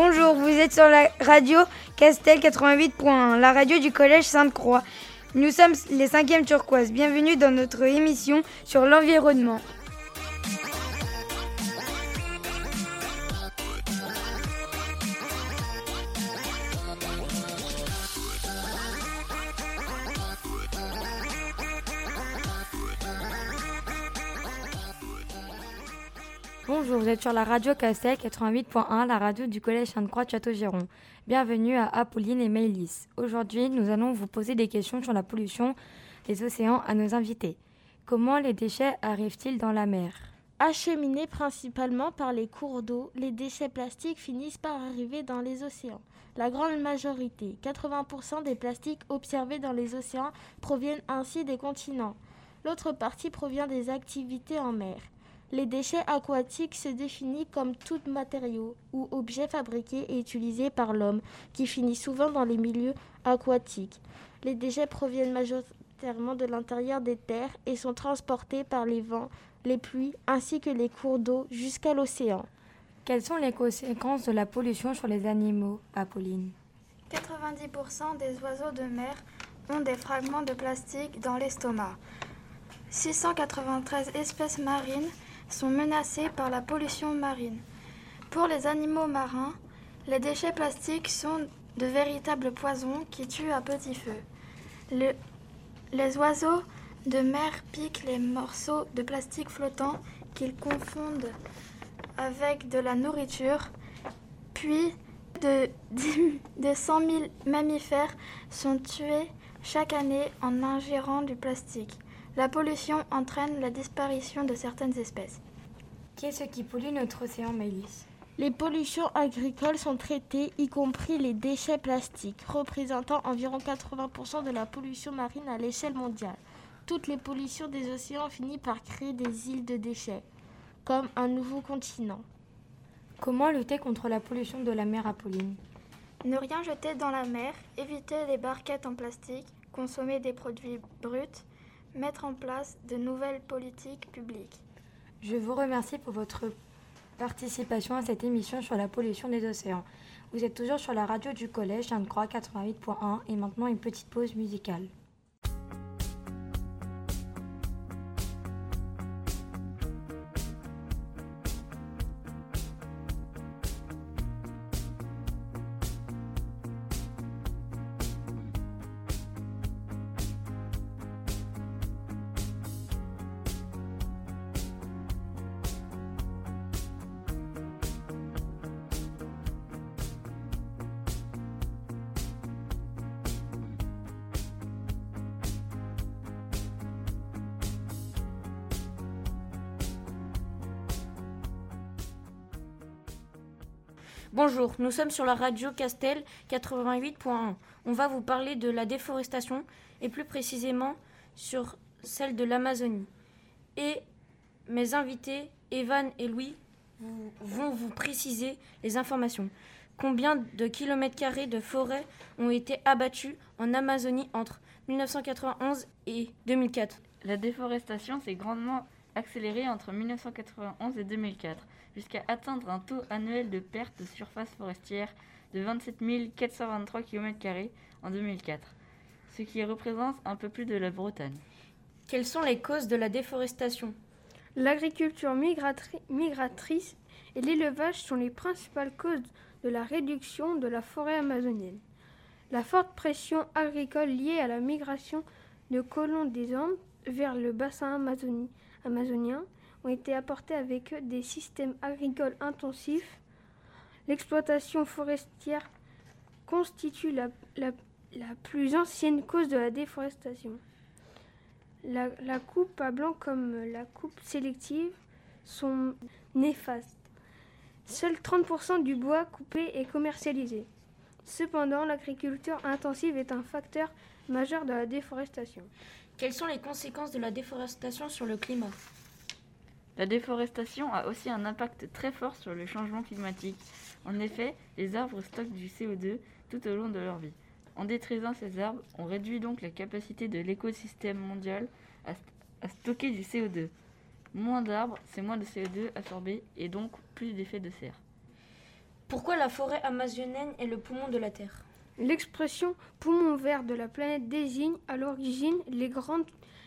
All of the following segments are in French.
Bonjour, vous êtes sur la radio Castel 88.1, la radio du collège Sainte-Croix. Nous sommes les 5e turquoises. Bienvenue dans notre émission sur l'environnement. Bonjour, vous êtes sur la radio Castel 88.1, la radio du collège Sainte-Croix de Château-Giron. Bienvenue à Apolline et Maëlys. Aujourd'hui, nous allons vous poser des questions sur la pollution des océans à nos invités. Comment les déchets arrivent-ils dans la mer? Acheminés principalement par les cours d'eau, les déchets plastiques finissent par arriver dans les océans. La grande majorité, 80% des plastiques observés dans les océans, proviennent ainsi des continents. L'autre partie provient des activités en mer. Les déchets aquatiques se définissent comme tout matériau ou objet fabriqué et utilisé par l'homme, qui finit souvent dans les milieux aquatiques. Les déchets proviennent majoritairement de l'intérieur des terres et sont transportés par les vents, les pluies ainsi que les cours d'eau jusqu'à l'océan. Quelles sont les conséquences de la pollution sur les animaux, Apolline? 90% des oiseaux de mer ont des fragments de plastique dans l'estomac. 693 espèces marines sont menacés par la pollution marine. Pour les animaux marins, les déchets plastiques sont de véritables poisons qui tuent à petit feu. les oiseaux de mer piquent les morceaux de plastique flottants qu'ils confondent avec de la nourriture, puis de, de 100 000 mammifères sont tués chaque année en ingérant du plastique. La pollution entraîne la disparition de certaines espèces. Qu'est-ce qui pollue notre océan, Maëlys? Les pollutions agricoles sont traitées, y compris les déchets plastiques, représentant environ 80% de la pollution marine à l'échelle mondiale. Toutes les pollutions des océans finissent par créer des îles de déchets, comme un nouveau continent. Comment lutter contre la pollution de la mer, Apolline? Ne rien jeter dans la mer, éviter les barquettes en plastique, consommer des produits bruts, mettre en place de nouvelles politiques publiques. Je vous remercie pour votre participation à cette émission sur la pollution des océans. Vous êtes toujours sur la radio du collège Sainte-Croix 88.1 et maintenant une petite pause musicale. Bonjour, nous sommes sur la radio Castel 88.1. On va vous parler de la déforestation et plus précisément sur celle de l'Amazonie. Et mes invités, Evan et Louis, vont vous préciser les informations. Combien de kilomètres carrés de forêts ont été abattus en Amazonie entre 1991 et 2004 La déforestation s'est grandement accélérée entre 1991 et 2004 jusqu'à atteindre un taux annuel de perte de surface forestière de 27 423 km en 2004, ce qui représente un peu plus de la Bretagne. Quelles sont les causes de la déforestation? L'agriculture migratrice et l'élevage sont les principales causes de la réduction de la forêt amazonienne. La forte pression agricole liée à la migration de colons des Andes vers le bassin amazonien ont été apportés avec eux des systèmes agricoles intensifs. L'exploitation forestière constitue la, plus ancienne cause de la déforestation. La, la, coupe à blanc comme la coupe sélective sont néfastes. Seul 30% du bois coupé est commercialisé. Cependant, l'agriculture intensive est un facteur majeur de la déforestation. Quelles sont les conséquences de la déforestation sur le climat? La déforestation a aussi un impact très fort sur le changement climatique. En effet, les arbres stockent du CO2 tout au long de leur vie. En détruisant ces arbres, on réduit donc la capacité de l'écosystème mondial à, stocker du CO2. Moins d'arbres, c'est moins de CO2 absorbé et donc plus d'effets de serre. Pourquoi la forêt amazonienne est le poumon de la Terre? L'expression poumon vert de la planète désigne à l'origine les grandes,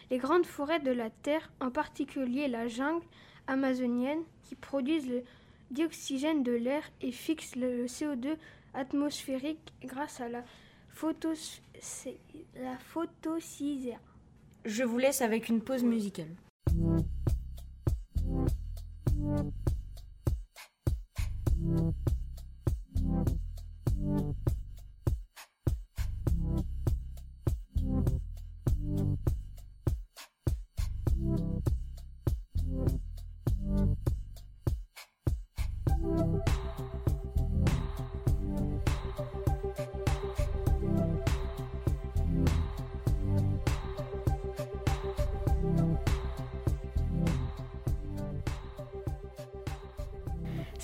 les grandes forêts de la Terre, en particulier la jungle amazonienne, qui produisent le dioxygène de l'air et fixent le CO2 atmosphérique grâce à la, photos, la photosynthèse. Je vous laisse avec une pause musicale.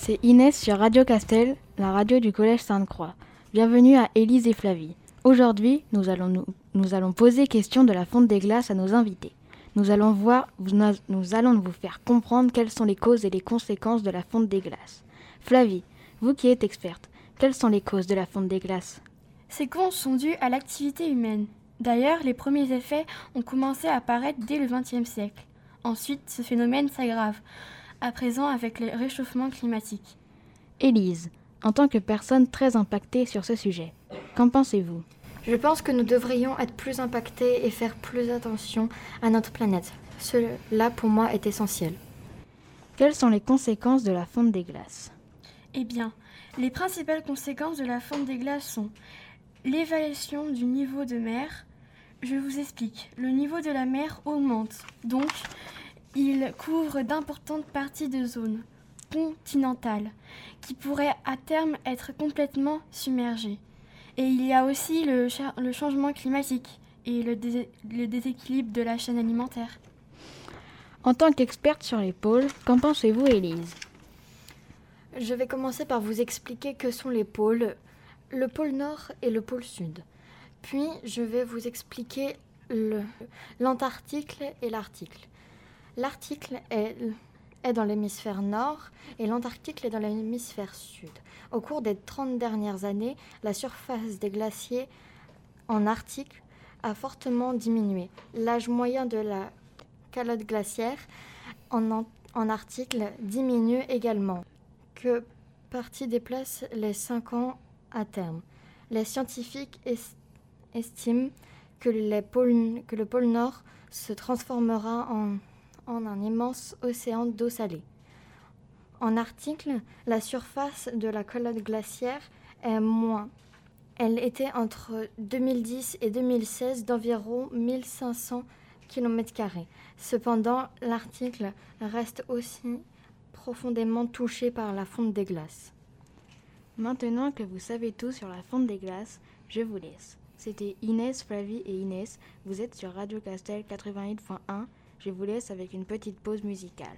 C'est Inès sur Radio Castel, la radio du Collège Sainte-Croix. Bienvenue à Élise et Flavie. Aujourd'hui, nous allons, nous, nous poser question de la fonte des glaces à nos invités. Nous allons, voir, nous allons vous faire comprendre quelles sont les causes et les conséquences de la fonte des glaces. Flavie, vous qui êtes experte, quelles sont les causes de la fonte des glaces? Ces causes sont dues à l'activité humaine. D'ailleurs, les premiers effets ont commencé à apparaître dès le XXe siècle. Ensuite, ce phénomène s'aggrave à présent avec le réchauffement climatique. Élise, en tant que personne très impactée sur ce sujet, qu'en pensez-vous? Je pense que nous devrions être plus impactés et faire plus attention à notre planète. Cela, pour moi, est essentiel. Quelles sont les conséquences de la fonte des glaces? Eh bien, les principales conséquences de la fonte des glaces sont l'évaluation du niveau de mer. Je vous explique. Le niveau de la mer augmente, donc il couvre d'importantes parties de zones continentales qui pourraient à terme être complètement submergées. Et il y a aussi le, le changement climatique et le, dé le, déséquilibre de la chaîne alimentaire. En tant qu'experte sur les pôles, qu'en pensez-vous, Élise? Je vais commencer par vous expliquer que sont les pôles, le pôle nord et le pôle sud. Puis, je vais vous expliquer l'Antarctique et l'Arctique. L'Arctique est, dans l'hémisphère nord et l'Antarctique est dans l'hémisphère sud. Au cours des 30 dernières années, la surface des glaciers en Arctique a fortement diminué. L'âge moyen de la calotte glaciaire en, Arctique diminue également, que partie déplace les 5 ans à terme? Les scientifiques est, estiment que, les pôles, que le pôle Nord se transformera en en un immense océan d'eau salée. En article, la surface de la calotte glaciaire est moins. Elle était entre 2010 et 2016 d'environ 1500 km. Cependant, l'article reste aussi profondément touché par la fonte des glaces. Maintenant que vous savez tout sur la fonte des glaces, je vous laisse. C'était Inès, Flavie et Inès. Vous êtes sur Radio Castel 88.1 je vous laisse avec une petite pause musicale.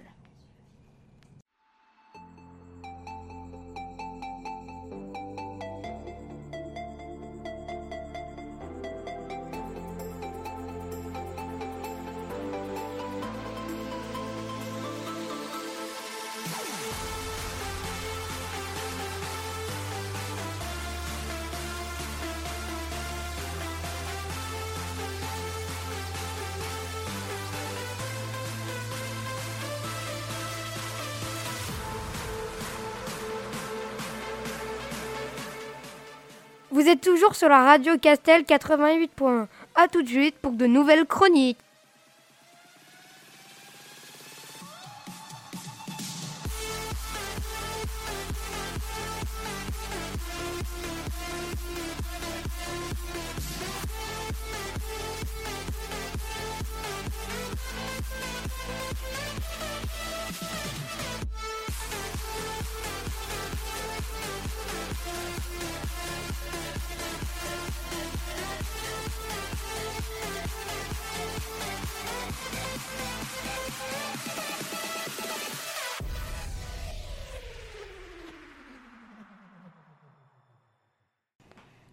Vous êtes toujours sur la radio Castel 88.1. A tout de suite pour de nouvelles chroniques.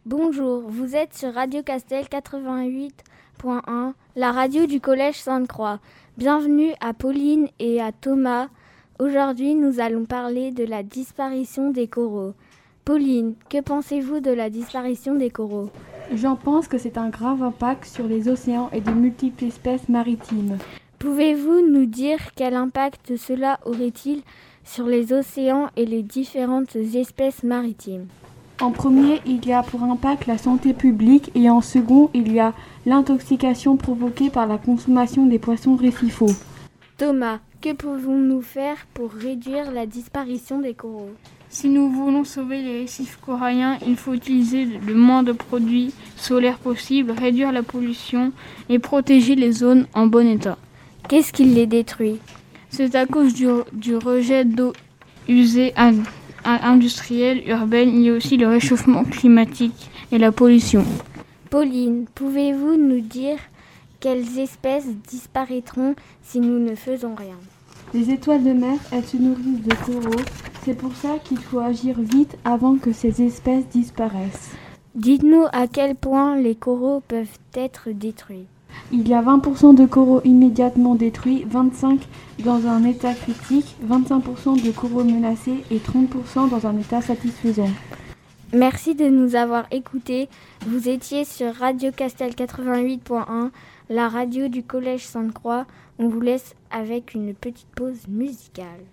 Bonjour, vous êtes sur Radio Castel 88.1, la radio du Collège Sainte-Croix. Bienvenue à Pauline et à Thomas. Aujourd'hui, nous allons parler de la disparition des coraux. Pauline, que pensez-vous de la disparition des coraux? J'en pense que c'est un grave impact sur les océans et de multiples espèces maritimes. Pouvez-vous nous dire quel impact cela aurait-il sur les océans et les différentes espèces maritimes? En premier, il y a pour impact la santé publique et en second, il y a l'intoxication provoquée par la consommation des poissons récifaux. Thomas, que pouvons-nous faire pour réduire la disparition des coraux? Si nous voulons sauver les récifs coralliens, il faut utiliser le moins de produits solaires possible, réduire la pollution et protéger les zones en bon état. Qu'est-ce qui les détruit? C'est à cause du, du rejet d'eau usée à, à industrielle, urbaine. Il y a aussi le réchauffement climatique et la pollution. Pauline, pouvez-vous nous dire quelles espèces disparaîtront si nous ne faisons rien? Les étoiles de mer, elles se nourrissent de coraux. C'est pour ça qu'il faut agir vite avant que ces espèces disparaissent. Dites-nous à quel point les coraux peuvent être détruits. Il y a 20% de coraux immédiatement détruits, 25% dans un état critique, 25% de coraux menacés et 30% dans un état satisfaisant. Merci de nous avoir écoutés. Vous étiez sur Radio Castel 88.1, la radio du Collège Sainte-Croix. On vous laisse avec une petite pause musicale.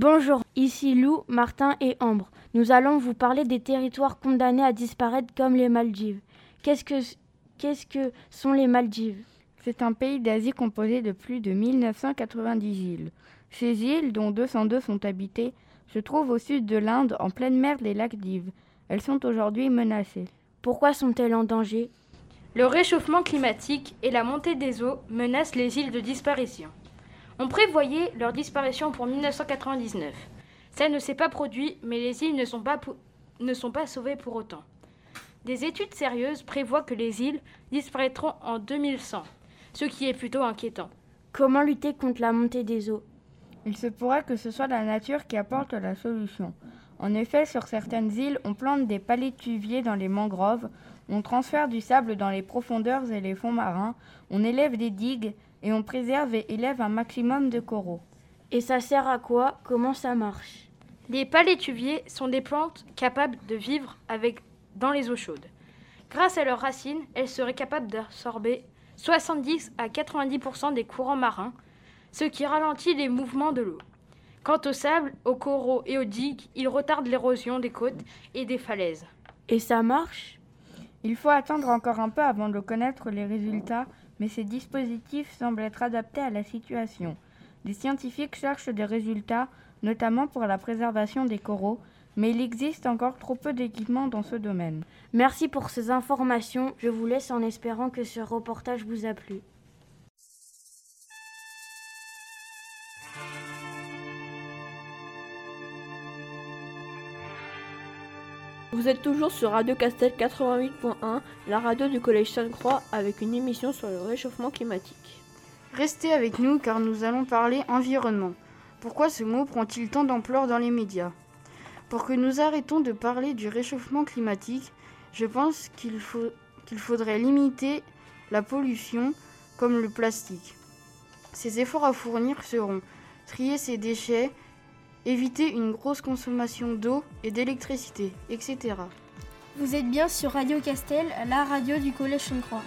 Bonjour, ici Lou, Martin et Ambre. Nous allons vous parler des territoires condamnés à disparaître comme les Maldives. Qu'est-ce que, qu'est-ce que sont les Maldives? C'est un pays d'Asie composé de plus de 1990 îles. Ces îles, dont 202 sont habitées, se trouvent au sud de l'Inde, en pleine mer des lacs d'Ives. Elles sont aujourd'hui menacées. Pourquoi sont-elles en danger? Le réchauffement climatique et la montée des eaux menacent les îles de disparition. On prévoyait leur disparition pour 1999. Ça ne s'est pas produit, mais les îles ne sont pas, ne sont pas sauvées pour autant. Des études sérieuses prévoient que les îles disparaîtront en 2100, ce qui est plutôt inquiétant. Comment lutter contre la montée des eaux? Il se pourrait que ce soit la nature qui apporte la solution. En effet, sur certaines îles, on plante des palétuviers dans les mangroves, on transfère du sable dans les profondeurs et les fonds marins, on élève des digues et on préserve et élève un maximum de coraux. Et ça sert à quoi? Comment ça marche? Les palétuviers sont des plantes capables de vivre avec, dans les eaux chaudes. Grâce à leurs racines, elles seraient capables d'absorber 70 à 90% des courants marins, ce qui ralentit les mouvements de l'eau. Quant au sable, aux coraux et aux digues, ils retardent l'érosion des côtes et des falaises. Et ça marche? Il faut attendre encore un peu avant de connaître les résultats, mais ces dispositifs semblent être adaptés à la situation. Les scientifiques cherchent des résultats, notamment pour la préservation des coraux, mais il existe encore trop peu d'équipements dans ce domaine. Merci pour ces informations. Je vous laisse en espérant que ce reportage vous a plu. Vous êtes toujours sur Radio Castel 88.1, la radio du Collège Sainte-Croix, avec une émission sur le réchauffement climatique. Restez avec nous car nous allons parler environnement. Pourquoi ce mot prend-il tant d'ampleur dans les médias? Pour que nous arrêtons de parler du réchauffement climatique, je pense qu'il qu'il faudrait limiter la pollution comme le plastique. Ces efforts à fournir seront trier ces déchets, éviter une grosse consommation d'eau et d'électricité, etc. Vous êtes bien sur Radio Castel, la radio du Collège Sainte-Croix.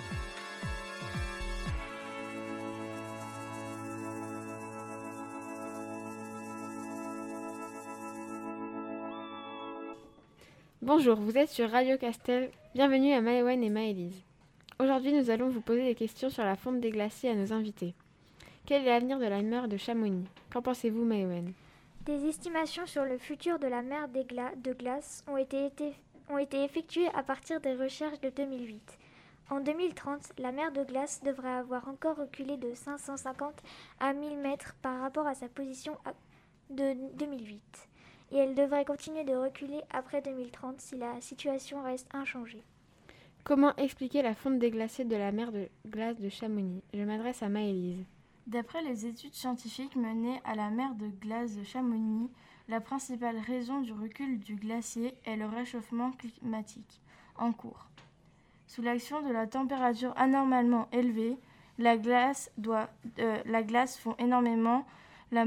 Bonjour, vous êtes sur Radio Castel. Bienvenue à Maëwen et Maëlise. Aujourd'hui, nous allons vous poser des questions sur la fonte des glaciers à nos invités. Quel est l'avenir de la mer de Chamonix? Qu'en pensez-vous, Maëwen? Des estimations sur le futur de la mer de glace ont été, effectuées à partir des recherches de 2008. En 2030, la mer de glace devrait avoir encore reculé de 550 à 1000 mètres par rapport à sa position de 2008 et elle devrait continuer de reculer après 2030 si la situation reste inchangée. Comment expliquer la fonte des glaciers de la mer de glace de Chamonix? Je m'adresse à Maëlys. D'après les études scientifiques menées à la mer de glace de Chamonix, la principale raison du recul du glacier est le réchauffement climatique en cours. Sous l'action de la température anormalement élevée, la glace, doit, euh, la glace fond énormément. La,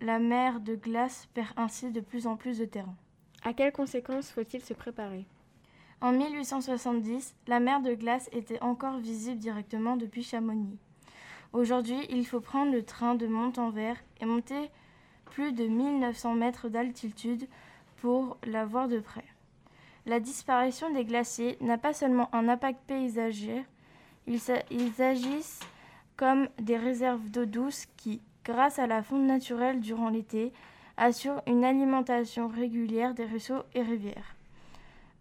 la mer de glace perd ainsi de plus en plus de terrain. À quelles conséquences faut-il se préparer? En 1870, la mer de glace était encore visible directement depuis Chamonix. Aujourd'hui, il faut prendre le train de Montanvert et monter plus de 1900 mètres d'altitude pour la voir de près. La disparition des glaciers n'a pas seulement un impact paysager, ils, ils agissent comme des réserves d'eau douce qui, grâce à la fonte naturelle durant l'été, assurent une alimentation régulière des ruisseaux et rivières.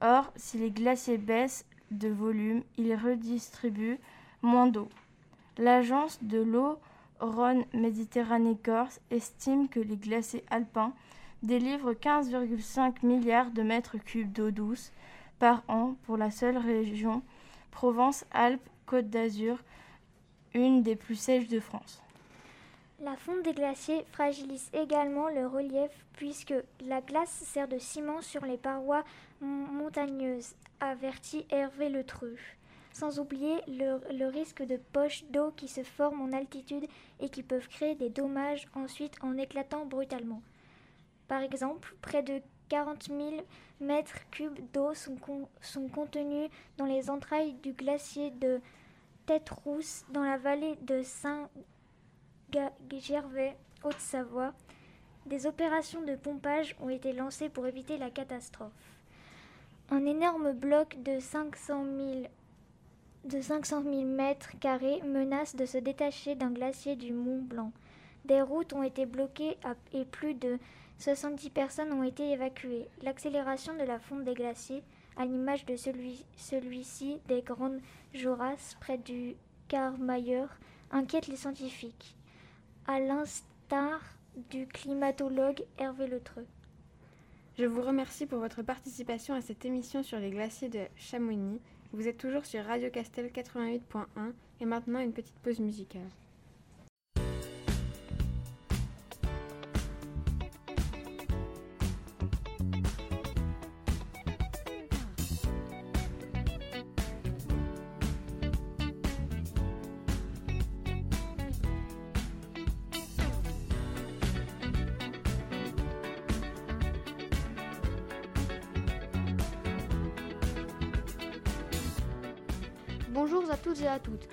Or, si les glaciers baissent de volume, ils redistribuent moins d'eau. L'agence de l'eau Rhône-Méditerranée-Corse estime que les glaciers alpins délivrent 15,5 milliards de mètres cubes d'eau douce par an pour la seule région Provence-Alpes-Côte d'Azur, une des plus sèches de France. La fonte des glaciers fragilise également le relief puisque la glace sert de ciment sur les parois montagneuses, avertit Hervé Le Treux. Sans oublier le, risque de poches d'eau qui se forment en altitude et qui peuvent créer des dommages ensuite en éclatant brutalement. Par exemple, près de 40 000 mètres cubes d'eau sont, con- sont contenus dans les entrailles du glacier de Tête-Rousse dans la vallée de Saint-Gervais, Haute-Savoie. Des opérations de pompage ont été lancées pour éviter la catastrophe. Un énorme bloc de 500 000 de 500 000 mètres carrés menace de se détacher d'un glacier du Mont Blanc. Des routes ont été bloquées et plus de 70 personnes ont été évacuées. L'accélération de la fonte des glaciers, à l'image de celui- celui-ci des Grandes Jorasses près du Carmailleur, inquiète les scientifiques, à l'instar du climatologue Hervé Letreux. Je vous remercie pour votre participation à cette émission sur les glaciers de Chamonix. Vous êtes toujours sur Radio Castel 88.1 et maintenant une petite pause musicale.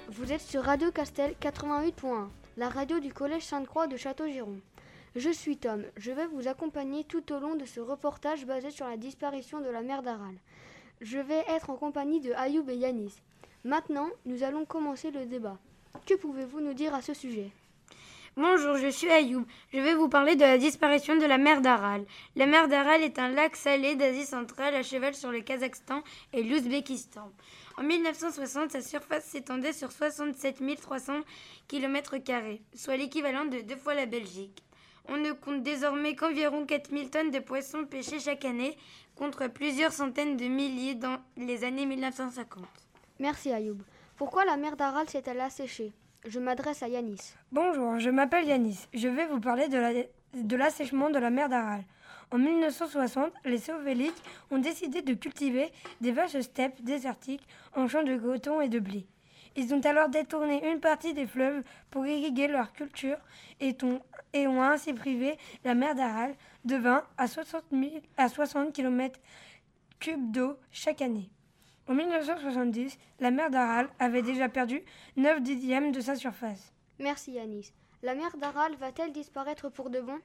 Vous êtes sur Radio Castel 88.1, la radio du Collège Sainte-Croix de Château-Giron. Je suis Tom. Je vais vous accompagner tout au long de ce reportage basé sur la disparition de la mer d'Aral. Je vais être en compagnie de Ayoub et Yanis. Maintenant, nous allons commencer le débat. Que pouvez-vous nous dire à ce sujet? Bonjour, je suis Ayoub. Je vais vous parler de la disparition de la mer d'Aral. La mer d'Aral est un lac salé d'Asie centrale à cheval sur le Kazakhstan et l'Ouzbékistan. En 1960, sa surface s'étendait sur 67 300 km, soit l'équivalent de deux fois la Belgique. On ne compte désormais qu'environ 4000 tonnes de poissons pêchés chaque année, contre plusieurs centaines de milliers dans les années 1950. Merci Ayoub. Pourquoi la mer d'Aral s'est-elle asséchée? Je m'adresse à Yanis. Bonjour, je m'appelle Yanis. Je vais vous parler de la- de l'assèchement de la mer d'Aral. En 1960, les Soviétiques ont décidé de cultiver des vastes steppes désertiques en champs de coton et de blé. Ils ont alors détourné une partie des fleuves pour irriguer leur culture et, ont- ainsi privé la mer d'Aral de 20 à 60, 000 à 60 km cubes d'eau chaque année. En 1970, la mer d'Aral avait déjà perdu 9 dixièmes de sa surface. Merci Yanis. La mer d'Aral va-t-elle disparaître pour de bon?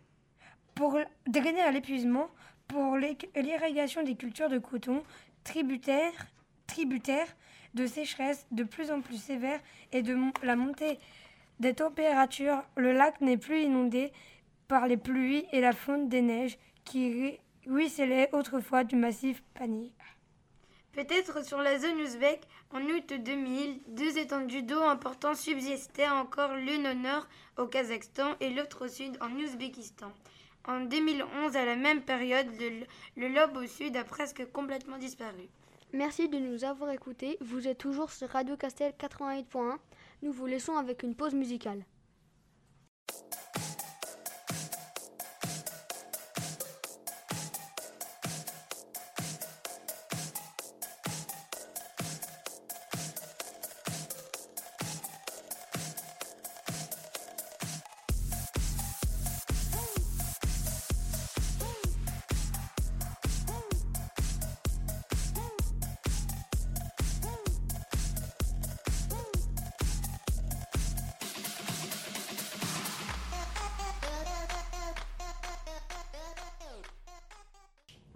Pour drainer à l'épuisement, pour l'irrigation des cultures de coton, tributaires, de sécheresse de plus en plus sévère et de la montée des températures, le lac n'est plus inondé par les pluies et la fonte des neiges qui ru- ruisselaient autrefois du massif Pani. Peut-être sur la zone ouzbek, en août 2000, deux étendues d'eau importantes subsistaient encore l'une au nord au Kazakhstan et l'autre au sud en Ouzbékistan. En 2011, à la même période, le, lobe au sud a presque complètement disparu. Merci de nous avoir écoutés. Vous êtes toujours sur Radio Castel 88.1. Nous vous laissons avec une pause musicale.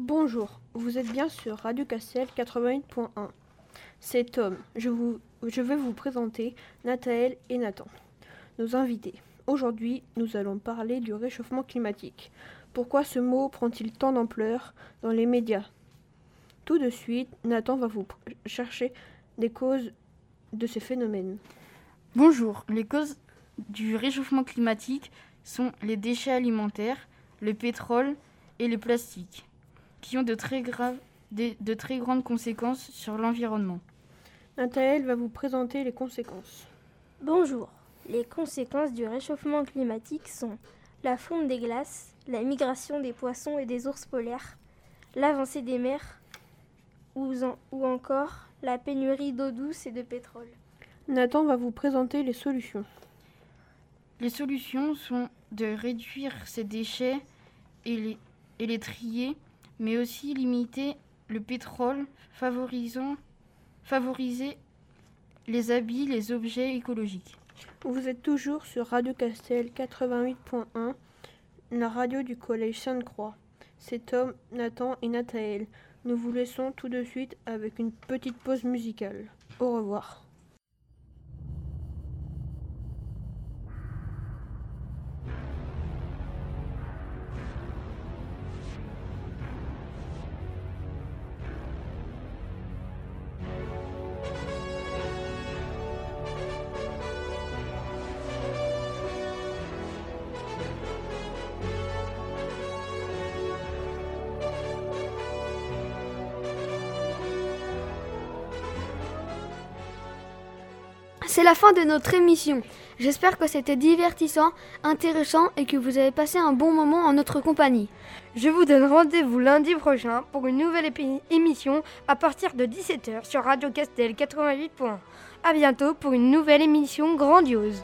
Bonjour, vous êtes bien sur Radio Castel 88.1. C'est Tom. Je, vais vous présenter Nathaël et Nathan, nos invités. Aujourd'hui, nous allons parler du réchauffement climatique. Pourquoi ce mot prend-il tant d'ampleur dans les médias? Tout de suite, Nathan va vous chercher des causes de ces phénomènes. Bonjour, les causes du réchauffement climatique sont les déchets alimentaires, le pétrole et les plastiques qui ont de très, graves, de, de très grandes conséquences sur l'environnement. Nathaël va vous présenter les conséquences. Bonjour. Les conséquences du réchauffement climatique sont la fonte des glaces, la migration des poissons et des ours polaires, l'avancée des mers ou, en- ou encore la pénurie d'eau douce et de pétrole. Nathan va vous présenter les solutions. Les solutions sont de réduire ces déchets et les, et les trier, mais aussi limiter le pétrole, favorisant, favoriser les habits, les objets écologiques. Vous êtes toujours sur Radio Castel 88.1, la radio du collège Sainte-Croix. C'est Tom, Nathan et Nathaël. Nous vous laissons tout de suite avec une petite pause musicale. Au revoir. La fin de notre émission. J'espère que c'était divertissant, intéressant et que vous avez passé un bon moment en notre compagnie. Je vous donne rendez-vous lundi prochain pour une nouvelle émission à partir de 17h sur Radio Castel 88.1. A bientôt pour une nouvelle émission grandiose.